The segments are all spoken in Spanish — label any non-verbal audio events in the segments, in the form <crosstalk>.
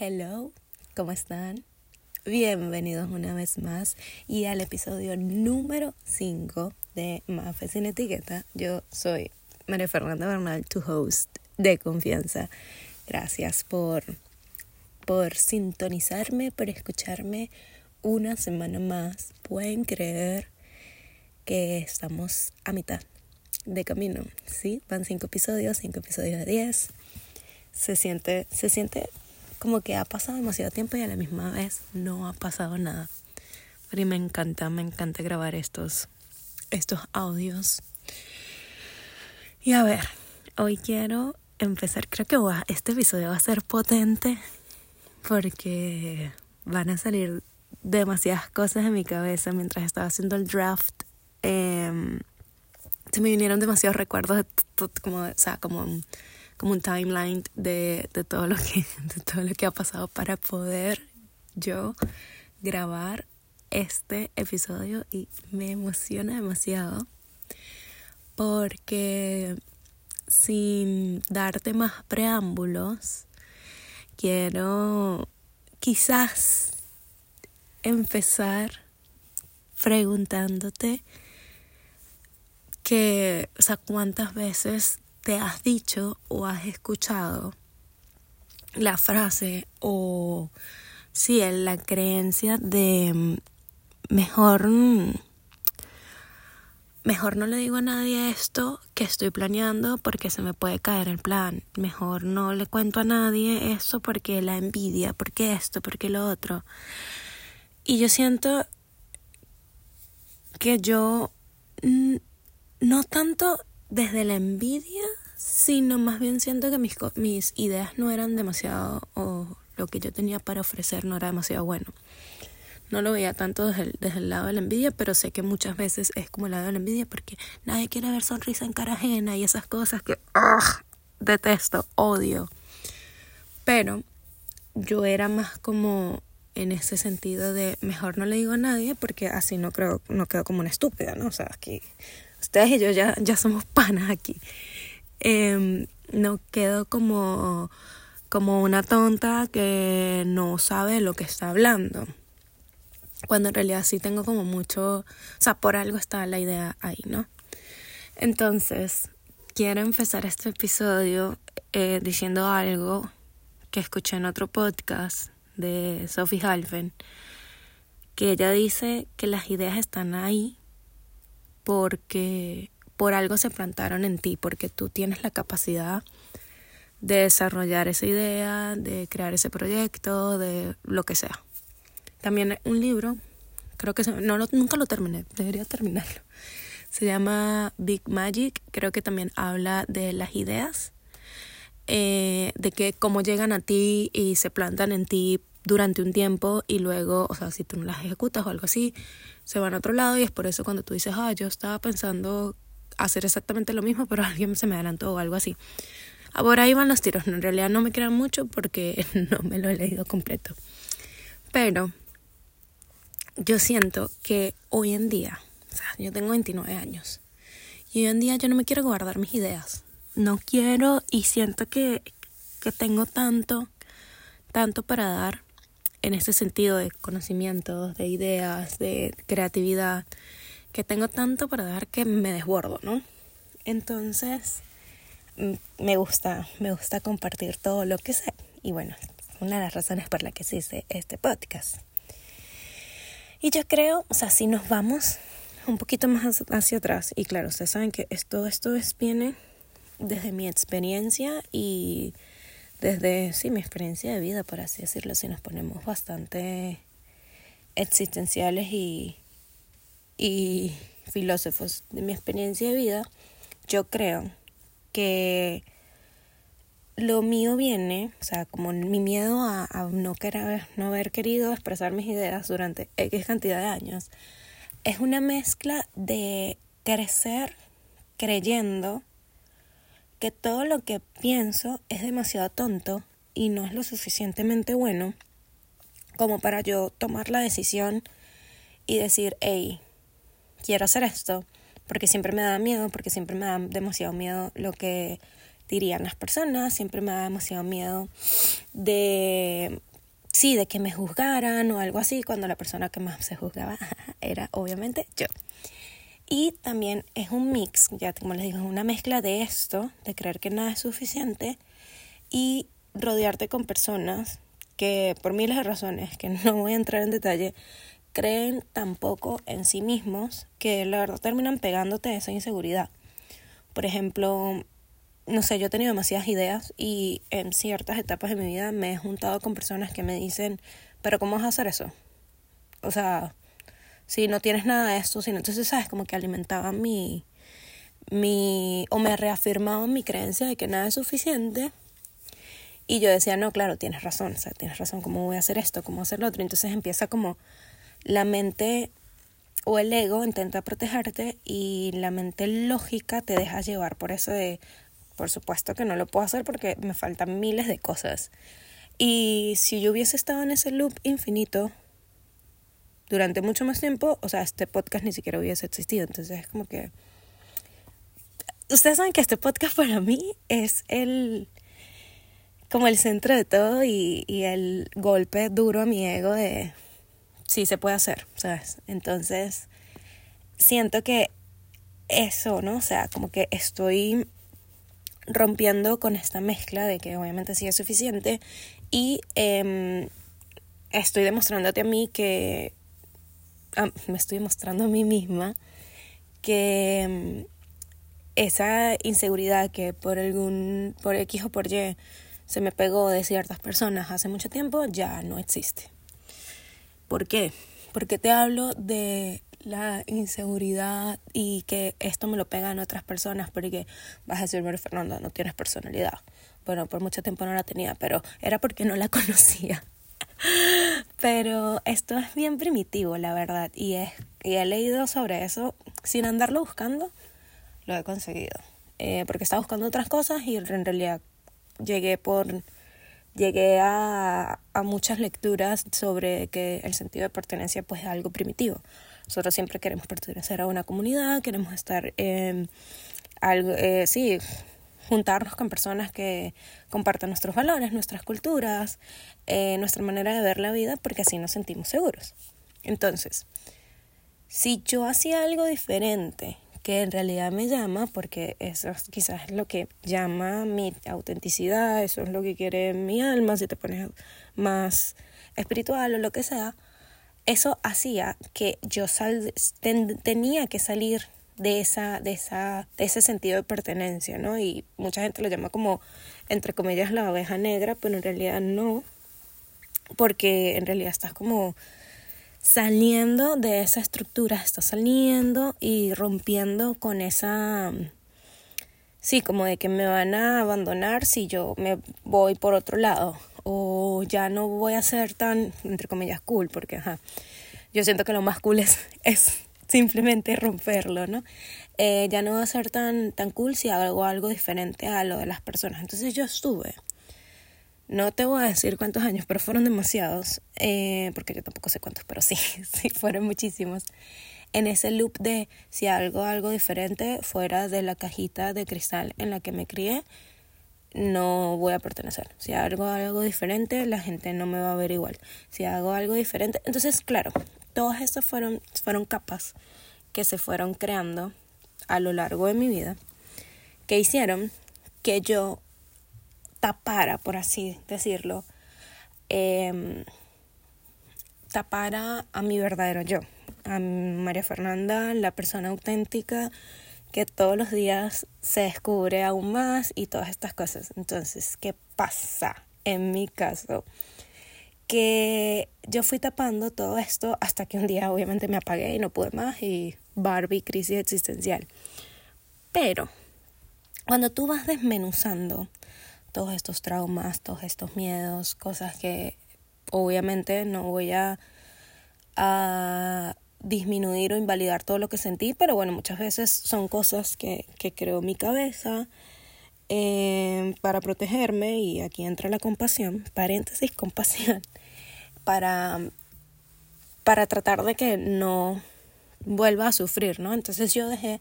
Hello, ¿cómo están? Bienvenidos una vez más y al episodio número 5 de Mafe sin etiqueta. Yo soy María Fernanda Bernal, tu host de confianza. Gracias por, por sintonizarme, por escucharme una semana más. Pueden creer que estamos a mitad de camino, ¿sí? Van cinco episodios, cinco episodios de 10. Se siente, se siente como que ha pasado demasiado tiempo y a la misma vez no ha pasado nada. Pero me encanta, me encanta grabar estos, estos audios. Y a ver, hoy quiero empezar, creo que este episodio va a ser potente porque van a salir demasiadas cosas en mi cabeza mientras estaba haciendo el draft. Em, se me vinieron demasiados recuerdos, como, o sea, como como un timeline de, de, todo lo que, <laughs> de todo lo que ha pasado para poder yo grabar este episodio y me emociona demasiado porque sin darte más preámbulos quiero quizás empezar preguntándote que, o sea, cuántas veces te has dicho o has escuchado la frase o sí, la creencia de mm, mejor mm, mejor no le digo a nadie esto que estoy planeando porque se me puede caer el plan. Mejor no le cuento a nadie esto porque la envidia, porque esto, porque lo otro. Y yo siento que yo mm, no tanto desde la envidia, sino más bien siento que mis, mis ideas no eran demasiado, o lo que yo tenía para ofrecer no era demasiado bueno. No lo veía tanto desde el, desde el lado de la envidia, pero sé que muchas veces es como el lado de la envidia porque nadie quiere ver sonrisa en cara ajena y esas cosas que detesto, odio. Pero yo era más como en ese sentido de mejor no le digo a nadie porque así no creo, no quedo como una estúpida, ¿no? O sea, aquí ustedes y yo ya, ya somos panas aquí. Em, no quedo como, como una tonta que no sabe lo que está hablando. Cuando en realidad sí tengo como mucho, o sea, por algo está la idea ahí, ¿no? Entonces, quiero empezar este episodio eh, diciendo algo que escuché en otro podcast de Sophie Halfen, que ella dice que las ideas están ahí porque por algo se plantaron en ti, porque tú tienes la capacidad de desarrollar esa idea, de crear ese proyecto, de lo que sea. También un libro, creo que no nunca lo terminé, debería terminarlo. Se llama Big Magic, creo que también habla de las ideas, eh, de que cómo llegan a ti y se plantan en ti durante un tiempo y luego, o sea, si tú no las ejecutas o algo así, se van a otro lado y es por eso cuando tú dices, ah, yo estaba pensando hacer exactamente lo mismo, pero <laughs> alguien se me adelantó o algo así. Ahora ahí van los tiros, en realidad no me crean mucho porque <laughs> no me lo he leído completo. Pero yo siento que hoy en día, o sea, yo tengo 29 años y hoy en día yo no me quiero guardar mis ideas. No quiero y siento que, que tengo tanto, tanto para dar en ese sentido de conocimientos, de ideas, de creatividad, que tengo tanto para dar que me desbordo, ¿no? Entonces, me gusta, me gusta compartir todo lo que sé. Y bueno, una de las razones por la que se hice este podcast. Y yo creo, o sea, si nos vamos un poquito más hacia atrás, y claro, ustedes saben que esto, esto es, viene desde mi experiencia y desde, sí, mi experiencia de vida, por así decirlo, si nos ponemos bastante existenciales y, y filósofos. De mi experiencia de vida, yo creo que lo mío viene, o sea, como mi miedo a, a, no, querer, no haber querido expresar mis ideas durante X cantidad de años, es una mezcla de crecer creyendo que todo lo que pienso es demasiado tonto y no es lo suficientemente bueno como para yo tomar la decisión y decir, hey, quiero hacer esto, porque siempre me da miedo, porque siempre me da demasiado miedo lo que dirían las personas, siempre me da demasiado miedo de sí, de que me juzgaran o algo así, cuando la persona que más se juzgaba <laughs> era obviamente yo. Y también es un mix, ya como les digo, es una mezcla de esto, de creer que nada es suficiente y rodearte con personas que por miles de razones, que <laughs> no voy a entrar en detalle, creen tan poco en sí mismos que la verdad terminan pegándote esa inseguridad. Por ejemplo, no sé, yo he tenido demasiadas ideas y en ciertas etapas de mi vida me he juntado con personas que me dicen, pero ¿cómo vas a hacer eso? O sea, si no tienes nada de esto, sino entonces, ¿sabes? Como que alimentaba mi, mi, o me reafirmaba mi creencia de que nada es suficiente. Y yo decía, no, claro, tienes razón, o sea, tienes razón, ¿cómo voy a hacer esto? ¿Cómo hacer lo otro? Entonces empieza como la mente o el ego intenta protegerte y la mente lógica te deja llevar por eso de, por supuesto que no lo puedo hacer porque me faltan miles de cosas. Y si yo hubiese estado en ese loop infinito durante mucho más tiempo, o sea, este podcast ni siquiera hubiese existido. Entonces es como que... Ustedes saben que este podcast para mí es el como el centro de todo y, y el golpe duro a mi ego de sí se puede hacer, ¿sabes? Entonces siento que eso, ¿no? O sea, como que estoy rompiendo con esta mezcla de que obviamente sí es suficiente y eh, estoy demostrándote a mí que ah, me estoy demostrando a mí misma que em, esa inseguridad que por algún por X o por Y se me pegó de ciertas personas hace mucho tiempo ya no existe. ¿Por qué? Porque te hablo de la inseguridad y que esto me lo pegan otras personas porque vas a decir, María Fernanda, no tienes personalidad. Bueno, por mucho tiempo no la tenía, pero era porque no la <laughs> conocía. Pero esto es bien primitivo, la verdad, y, he leído sobre eso sin andarlo buscando, lo he conseguido. Eh, porque estaba buscando otras cosas y en realidad llegué por llegué a, muchas lecturas sobre que el sentido de pertenencia pues es algo primitivo. Nosotros siempre queremos pertenecer a una comunidad, queremos estar en algo, eh, sí, juntarnos con personas que compartan nuestros valores, nuestras culturas, eh, nuestra manera de ver la vida, porque así nos sentimos seguros. Entonces, si yo hacía algo diferente, que en realidad me llama, porque eso quizás es lo que llama mi autenticidad, eso es lo que quiere mi alma, si te pones más espiritual o lo que sea, eso hacía que yo tenía que salir de esa de esa de ese sentido de pertenencia, ¿no? Y mucha gente lo llama como entre comillas la oveja negra, pero en realidad no, porque en realidad estás como saliendo de esa estructura, estás saliendo y rompiendo con esa sí, como de que me van a abandonar si yo me voy por otro lado o ya no voy a ser tan, entre comillas, cool, porque ajá, yo siento que lo más cool es, <laughs> es simplemente romperlo, ¿no? Eh, ya no va a ser tan, tan cool si hago algo diferente a lo de las personas. Entonces yo estuve, no te voy a decir cuántos años, pero fueron demasiados, eh, porque yo tampoco sé cuántos, pero sí, <laughs> sí, fueron muchísimos. En ese loop de si algo, algo diferente fuera de la cajita de cristal en la que me crié, no voy a pertenecer. Si hago algo diferente, la gente no me va a ver igual. Si hago algo diferente, entonces, claro, todas estas fueron, fueron capas que se fueron creando a lo largo de mi vida, que hicieron que yo tapara, por así decirlo, eh, tapara a mi verdadero yo, a María Fernanda, la persona auténtica que todos los días se descubre aún más y todas estas cosas. Entonces, ¿qué pasa en mi caso? Que yo fui tapando todo esto hasta que un día obviamente me apagué y no pude más y Barbie, crisis existencial. Pero cuando tú vas desmenuzando todos estos traumas, todos estos miedos, cosas que obviamente no voy a, a disminuir o invalidar todo lo que sentí, pero bueno, muchas veces son cosas que, que creo mi cabeza eh, para protegerme y aquí entra la compasión, paréntesis, compasión, para, para tratar de que no vuelva a sufrir, ¿no? Entonces yo dejé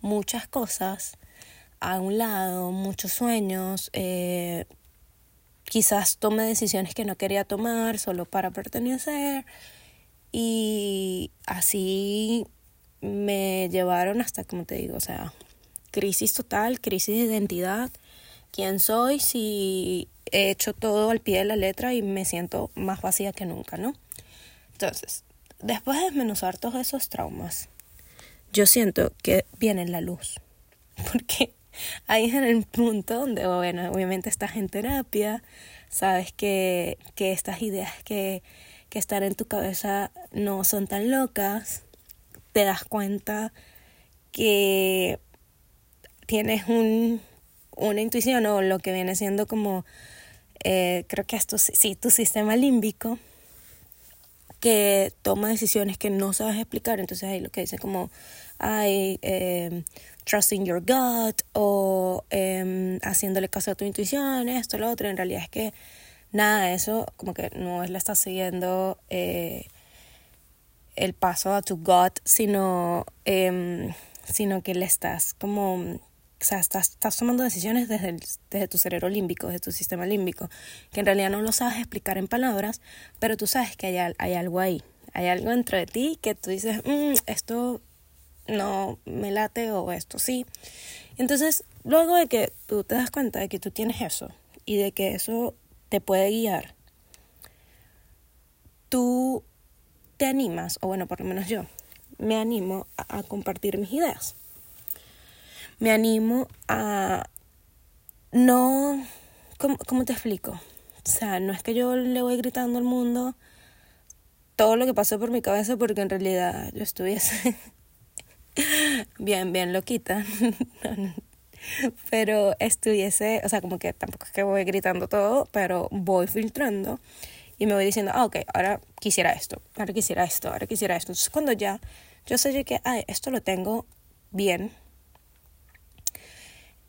muchas cosas a un lado, muchos sueños, eh, quizás tome decisiones que no quería tomar solo para pertenecer y así me llevaron hasta, como te digo, o sea, crisis total, crisis de identidad, quién soy si he hecho todo al pie de la letra y me siento más vacía que nunca, ¿no? Entonces, después de desmenuzar todos esos traumas, yo siento que viene la luz, <laughs> porque ahí es en el punto donde, bueno, obviamente estás en terapia, sabes que, que estas ideas que, que están en tu cabeza no son tan locas, te das cuenta que tienes un, una intuición o lo que viene siendo como, eh, creo que esto sí, tu sistema límbico, que toma decisiones que no sabes explicar. Entonces ahí lo que dice como, ay, eh, trusting your gut o eh, haciéndole caso a tu intuición, esto, lo otro. En realidad es que nada de eso, como que no es la estás siguiendo eh, el paso a tu gut, sino, em, sino que le estás como o sea, estás, tomando decisiones desde, desde tu cerebro límbico, desde tu sistema límbico, que en realidad no lo sabes explicar en palabras, pero tú sabes que hay, hay algo ahí, hay algo dentro de ti que tú dices, mm, esto no me late o esto sí. Entonces, luego de que tú te das cuenta de que tú tienes eso y de que eso te puede guiar, tú te animas, o bueno, por lo menos yo, me animo a compartir mis ideas me animo a no, ¿cómo, te explico? O sea, no es que yo le voy gritando al mundo todo lo que pasó por mi cabeza porque en realidad yo estuviese <laughs> bien, bien loquita. <laughs> pero estuviese, o sea, como que tampoco es que voy gritando todo, pero voy filtrando y me voy diciendo, ah, ok, ahora quisiera esto, ahora quisiera esto, ahora quisiera esto. Entonces cuando ya yo sé que, ay, esto lo tengo bien,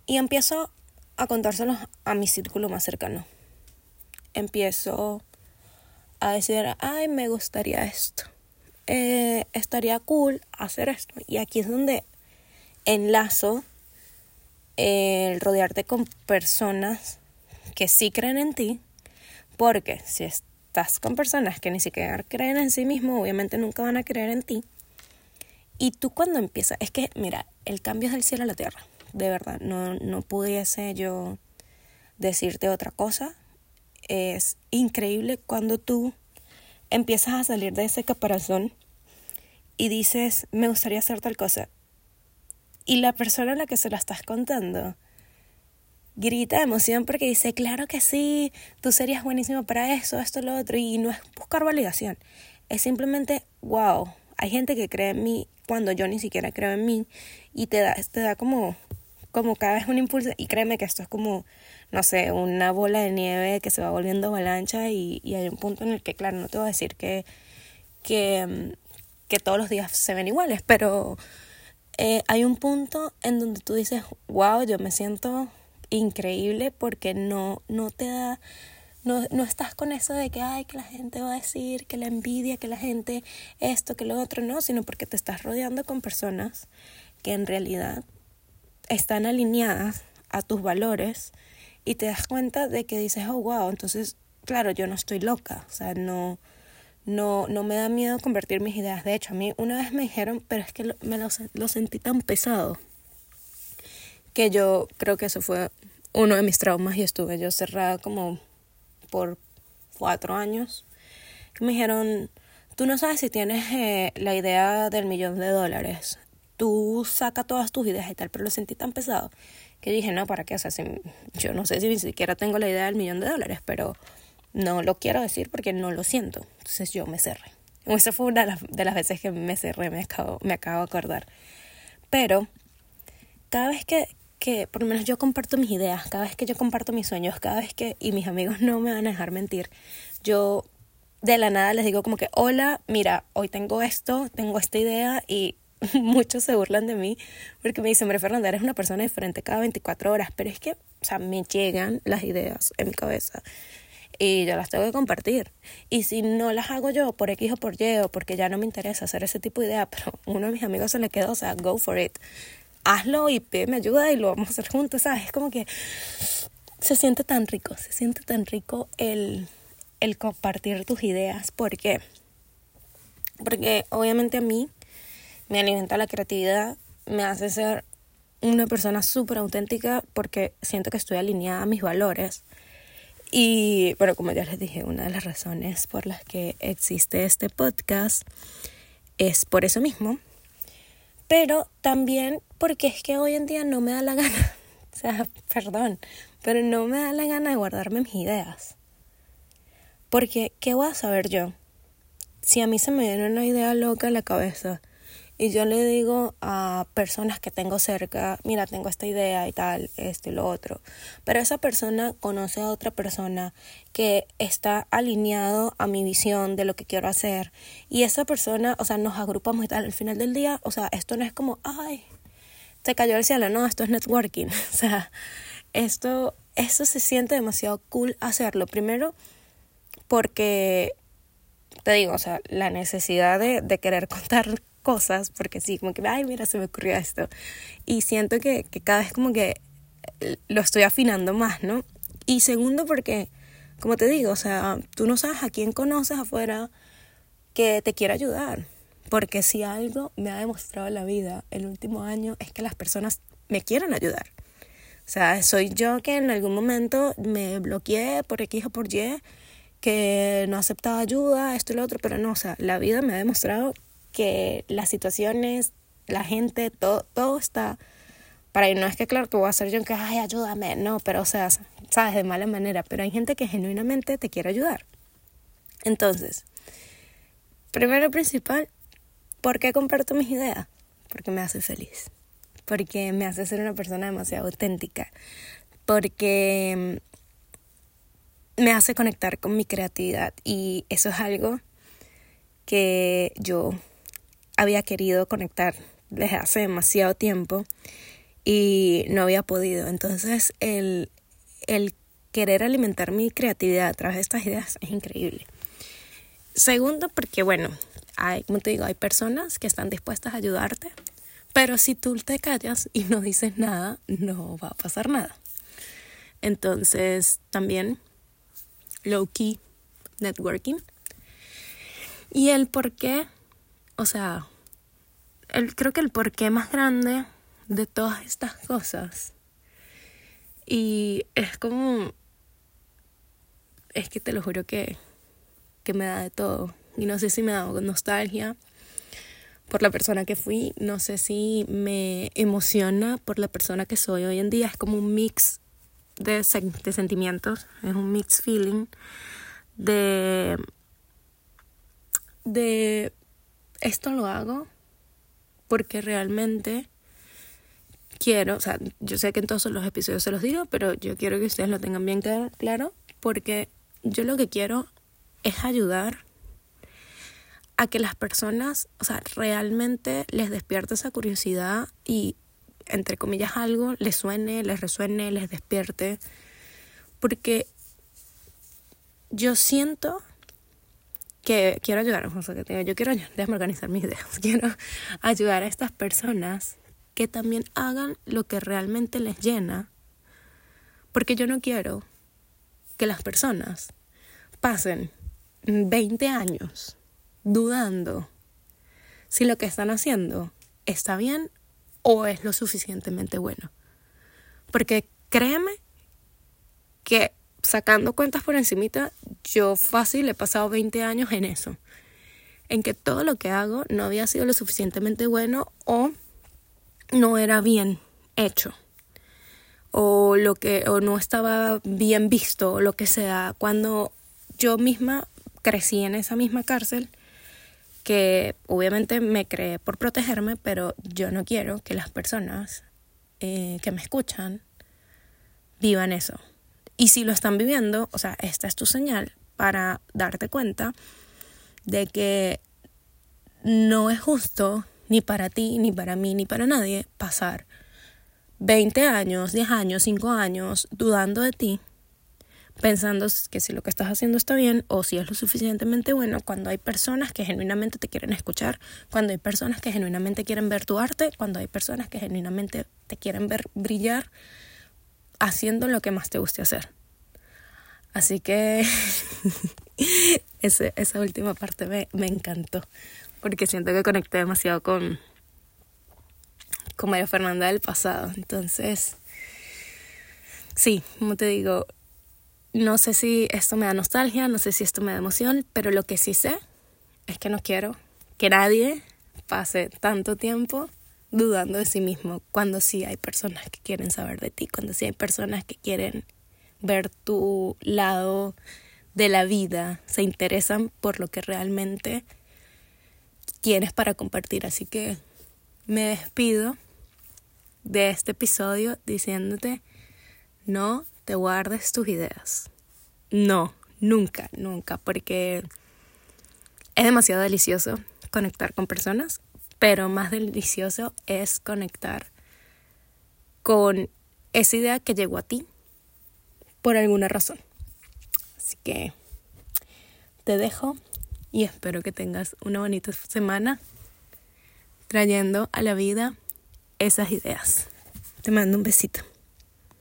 y empiezo a contárselos a mi círculo más cercano. Empiezo a decir, ay, me gustaría esto. Eh, estaría cool hacer esto. Y aquí es donde enlazo el rodearte con personas que sí creen en ti, porque si estás con personas que ni siquiera creen en sí mismo, obviamente nunca van a creer en ti. Y tú cuando empiezas, es que, mira, el cambio es del cielo a la tierra de verdad, no, no pudiese yo decirte otra cosa. Es increíble cuando tú empiezas a salir de ese caparazón y dices, me gustaría hacer tal cosa. Y la persona a la que se la estás contando grita de emoción porque dice, claro que sí, tú serías buenísimo para eso, esto, lo otro. Y no es buscar validación, es simplemente, wow, hay gente que cree en mí cuando yo ni siquiera creo en mí y te da, te da como como cada vez un impulso y créeme que esto es como, no sé, una bola de nieve que se va volviendo avalancha y, y hay un punto en el que, claro, no te voy a decir que, que, mm, que todos los días se ven iguales, pero eh, hay un punto en donde tú dices, wow, yo me siento increíble porque no, no te da... No, no estás con eso de que, ay, que la gente va a decir, que la envidia, que la gente esto, que lo otro, no, sino porque te estás rodeando con personas que en realidad están alineadas a tus valores y te das cuenta de que dices, oh, wow, entonces, claro, yo no estoy loca, o sea, no, no, no me da miedo convertir mis ideas. De hecho, a mí una vez me dijeron, pero es que me lo, lo sentí tan pesado, que yo creo que eso fue uno de mis traumas y estuve yo cerrada como por cuatro años. me dijeron, tú no sabes si tienes eh, la idea del millón de dólares tú sacas todas tus ideas y tal, pero lo sentí tan pesado que dije, no, ¿para qué? O sea, yo no sé si ni siquiera tengo la idea del millón de dólares, pero no lo quiero decir porque no lo siento. Entonces yo me cerré. Esa fue una de las, de las veces que me cerré, me acabo, me acabo de acordar. Pero cada vez que, que, por lo menos yo comparto mis ideas, cada vez que yo comparto mis sueños, cada vez que, y mis amigos no me van a dejar mentir, yo de la nada les digo como que, hola, mira, hoy tengo esto, tengo esta idea y <laughs> muchos se burlan de mí porque me dicen, María Fernanda, eres una persona diferente cada 24 horas, pero es que, o sea, me llegan las ideas en mi cabeza y yo las tengo que compartir. Y si no las hago yo por X o por Y o porque ya no me interesa hacer ese tipo de idea, <laughs> pero uno de mis amigos se le quedó, o sea, go for it. Hazlo y me ayuda y lo vamos a hacer juntos, ¿sabes? Es como que se siente tan rico, se siente tan rico el, el compartir tus ideas. ¿Por qué? Porque obviamente a mí me alimenta la creatividad, me hace ser una persona súper auténtica porque siento que estoy alineada a mis valores. Y bueno, como ya les dije, una de las razones por las que existe este podcast es por eso mismo. Pero también porque es que hoy en día no me da la gana. <laughs> O sea, perdón, pero no me da la gana de guardarme mis ideas. Porque, ¿qué voy a saber yo? Si a mí se me viene una idea loca en la cabeza y yo le digo a personas que tengo cerca, mira, tengo esta idea y tal, esto y lo otro. Pero esa persona conoce a otra persona que está alineado a mi visión de lo que quiero hacer. Y esa persona, o sea, nos agrupamos y tal. Al final del día, o sea, esto no es como, ay, te cayó el cielo, no, esto es networking. <laughs> O sea, esto, esto se siente demasiado cool hacerlo. Primero, porque te digo, o sea, la necesidad de, de querer contar cosas, porque sí, como que, ay, mira, se me ocurrió esto. Y siento que, que cada vez como que eh, lo estoy afinando más, ¿no? Y segundo, porque, como te digo, o sea, tú no sabes a quién conoces afuera que te quiera ayudar. Porque si algo me ha demostrado la vida el último año es que las personas me quieren ayudar. O sea, soy yo que en algún momento me bloqueé por X o por Y, que no aceptaba ayuda, esto y lo otro, pero no, o sea, la vida me ha demostrado que las situaciones, la gente, todo, todo está para ir. No es que, claro, que voy a hacer yo que, ay, ayúdame, no, pero, o sea, sabes, de mala manera, pero hay gente que genuinamente te quiere ayudar. Entonces, primero principal, ¿por qué comparto mis ideas? Porque me hace feliz, porque me hace ser una persona demasiado auténtica, porque me hace conectar con mi creatividad y eso es algo que yo había querido conectar desde hace demasiado tiempo y no había podido. Entonces el, el querer alimentar mi creatividad a través de estas ideas es increíble. Segundo, porque bueno, hay, como te digo, hay personas que están dispuestas a ayudarte, pero si tú te callas y no dices nada, no va a pasar nada. Entonces, también low key networking. Y el por qué o sea, el, creo que el porqué más grande de todas estas cosas. Y es como, es que te lo juro que, que me da de todo. Y no sé si me da nostalgia por la persona que fui, no sé si me emociona por la persona que soy hoy en día. Es como un mix de, de sentimientos, es un mix feeling de, de esto lo hago porque realmente quiero, o sea, yo sé que en todos los episodios se los digo, pero yo quiero que ustedes lo tengan bien claro, porque yo lo que quiero es ayudar a que las personas, o sea, realmente les despierte esa curiosidad y, entre comillas, algo les suene, les resuene, les despierte, porque yo siento que quiero ayudar, o sea, que yo quiero déjame organizar mis ideas, <laughs> quiero ayudar a estas personas que también hagan lo que realmente les llena, porque yo no quiero que las personas pasen 20 años dudando si lo que están haciendo está bien o es lo suficientemente bueno. Porque créeme que sacando cuentas por encimita, yo fácil he pasado 20 años en eso. En que todo lo que hago no había sido lo suficientemente bueno o no era bien hecho. O lo que o no estaba bien visto o lo que sea. Cuando yo misma crecí en esa misma cárcel que obviamente me creé por protegerme, pero yo no quiero que las personas eh, que me escuchan vivan eso. Y si lo están viviendo, o sea, esta es tu señal para darte cuenta de que no es justo ni para ti, ni para mí, ni para nadie pasar 20 años, 10 años, 5 años dudando de ti, pensando que si lo que estás haciendo está bien o si es lo suficientemente bueno, cuando hay personas que genuinamente te quieren escuchar, cuando hay personas que genuinamente quieren ver tu arte, cuando hay personas que genuinamente te quieren ver brillar haciendo lo que más te guste hacer. Así que <laughs> esa última parte me, me encantó, porque siento que conecté demasiado con, con María Fernanda del pasado. Entonces, sí, como te digo, no sé si esto me da nostalgia, no sé si esto me da emoción, pero lo que sí sé es que no quiero que nadie pase tanto tiempo dudando de sí mismo cuando sí hay personas que quieren saber de ti, cuando sí hay personas que quieren ver tu lado de la vida, se interesan por lo que realmente tienes para compartir. Así que me despido de este episodio diciéndote no te guardes tus ideas. No, nunca, nunca, porque es demasiado delicioso conectar con personas, pero más delicioso es conectar con esa idea que llegó a ti por alguna razón. Así que te dejo y espero que tengas una bonita semana trayendo a la vida esas ideas. Te mando un besito.